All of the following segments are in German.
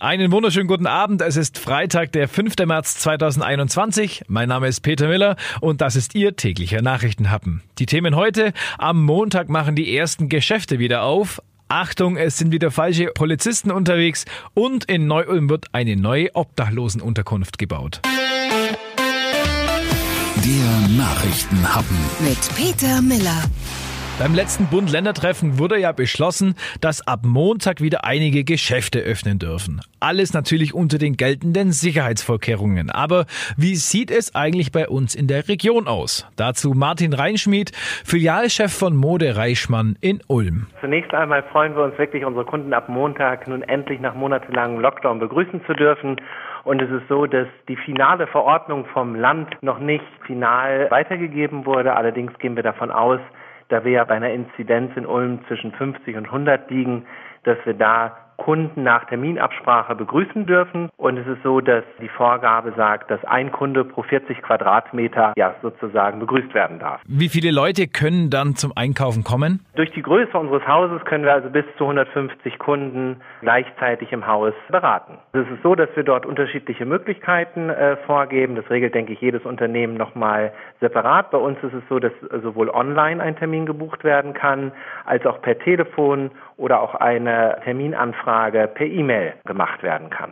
Einen wunderschönen guten Abend. Es ist Freitag, der 5. März 2021. Mein Name ist Peter Miller und das ist Ihr täglicher Nachrichtenhappen. Die Themen heute. Am Montag machen die ersten Geschäfte wieder auf. Achtung, es sind wieder falsche Polizisten unterwegs und in Neu-Ulm wird eine neue Obdachlosenunterkunft gebaut. Der Nachrichtenhappen mit Peter Miller. Beim letzten Bund-Länder-Treffen wurde ja beschlossen, dass ab Montag wieder einige Geschäfte öffnen dürfen. Alles natürlich unter den geltenden Sicherheitsvorkehrungen. Aber wie sieht es eigentlich bei uns in der Region aus? Dazu Martin Reinschmied, Filialchef von Mode Reichmann in Ulm. Zunächst einmal freuen wir uns wirklich, unsere Kunden ab Montag nun endlich nach monatelangem Lockdown begrüßen zu dürfen. Und es ist so, dass die finale Verordnung vom Land noch nicht final weitergegeben wurde. Allerdings gehen wir davon aus, da wir ja bei einer Inzidenz in Ulm zwischen 50 und 100 liegen, dass wir da Kunden nach Terminabsprache begrüßen dürfen. Und es ist so, dass die Vorgabe sagt, dass ein Kunde pro 40 Quadratmeter ja sozusagen begrüßt werden darf. Wie viele Leute können dann zum Einkaufen kommen? Durch die Größe unseres Hauses können wir also bis zu 150 Kunden gleichzeitig im Haus beraten. Es ist so, dass wir dort unterschiedliche Möglichkeiten äh, vorgeben. Das regelt, denke ich, jedes Unternehmen nochmal separat. Bei uns ist es so, dass sowohl online ein Termin gebucht werden kann, als auch per Telefon oder auch eine Terminanfrage per E-Mail gemacht werden kann.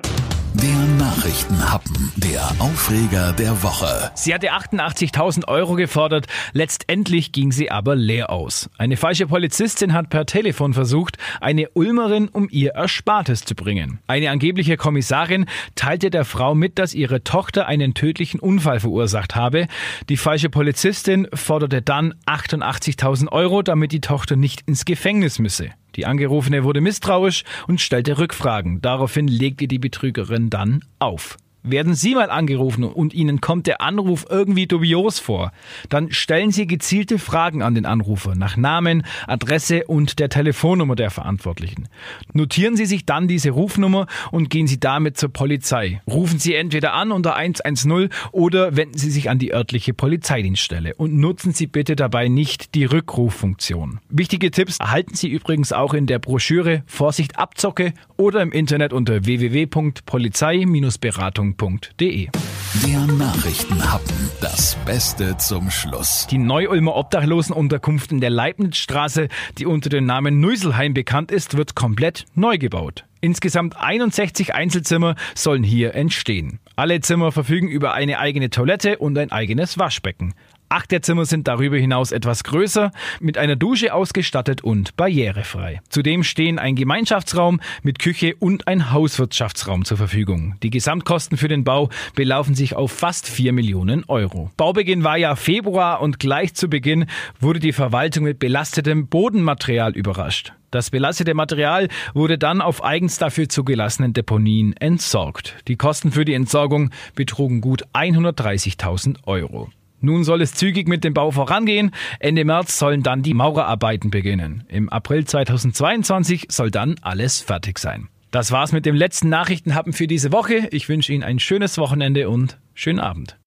Der Nachrichtenhappen, der Aufreger der Woche. Sie hatte 88.000 Euro gefordert, letztendlich ging sie aber leer aus. Eine falsche Polizistin hat per Telefon versucht, eine Ulmerin um ihr Erspartes zu bringen. Eine angebliche Kommissarin teilte der Frau mit, dass ihre Tochter einen tödlichen Unfall verursacht habe. Die falsche Polizistin forderte dann 88.000 Euro, damit die Tochter nicht ins Gefängnis müsse. Die Angerufene wurde misstrauisch und stellte Rückfragen. Daraufhin legte die Betrügerin dann auf. Werden Sie mal angerufen und Ihnen kommt der Anruf irgendwie dubios vor, dann stellen Sie gezielte Fragen an den Anrufer nach Namen, Adresse und der Telefonnummer der Verantwortlichen. Notieren Sie sich dann diese Rufnummer und gehen Sie damit zur Polizei. Rufen Sie entweder an unter 110 oder wenden Sie sich an die örtliche Polizeidienststelle und nutzen Sie bitte dabei nicht die Rückruffunktion. Wichtige Tipps erhalten Sie übrigens auch in der Broschüre Vorsicht Abzocke oder im Internet unter www.polizei-beratung Nachrichten.de. Der Nachrichtenhappen. Das Beste zum Schluss. Die Neu-Ulmer Obdachlosenunterkunft in der Leibnizstraße, die unter dem Namen Neuselheim bekannt ist, wird komplett neu gebaut. Insgesamt 61 Einzelzimmer sollen hier entstehen. Alle Zimmer verfügen über eine eigene Toilette und ein eigenes Waschbecken. Acht der Zimmer sind darüber hinaus etwas größer, mit einer Dusche ausgestattet und barrierefrei. Zudem stehen ein Gemeinschaftsraum mit Küche und ein Hauswirtschaftsraum zur Verfügung. Die Gesamtkosten für den Bau belaufen sich auf fast 4 Millionen Euro. Baubeginn war ja Februar und gleich zu Beginn wurde die Verwaltung mit belastetem Bodenmaterial überrascht. Das belastete Material wurde dann auf eigens dafür zugelassenen Deponien entsorgt. Die Kosten für die Entsorgung betrugen gut 130.000 Euro. Nun soll es zügig mit dem Bau vorangehen. Ende März sollen dann die Maurerarbeiten beginnen. Im April 2022 soll dann alles fertig sein. Das war's mit dem letzten Nachrichtenhappen für diese Woche. Ich wünsche Ihnen ein schönes Wochenende und schönen Abend.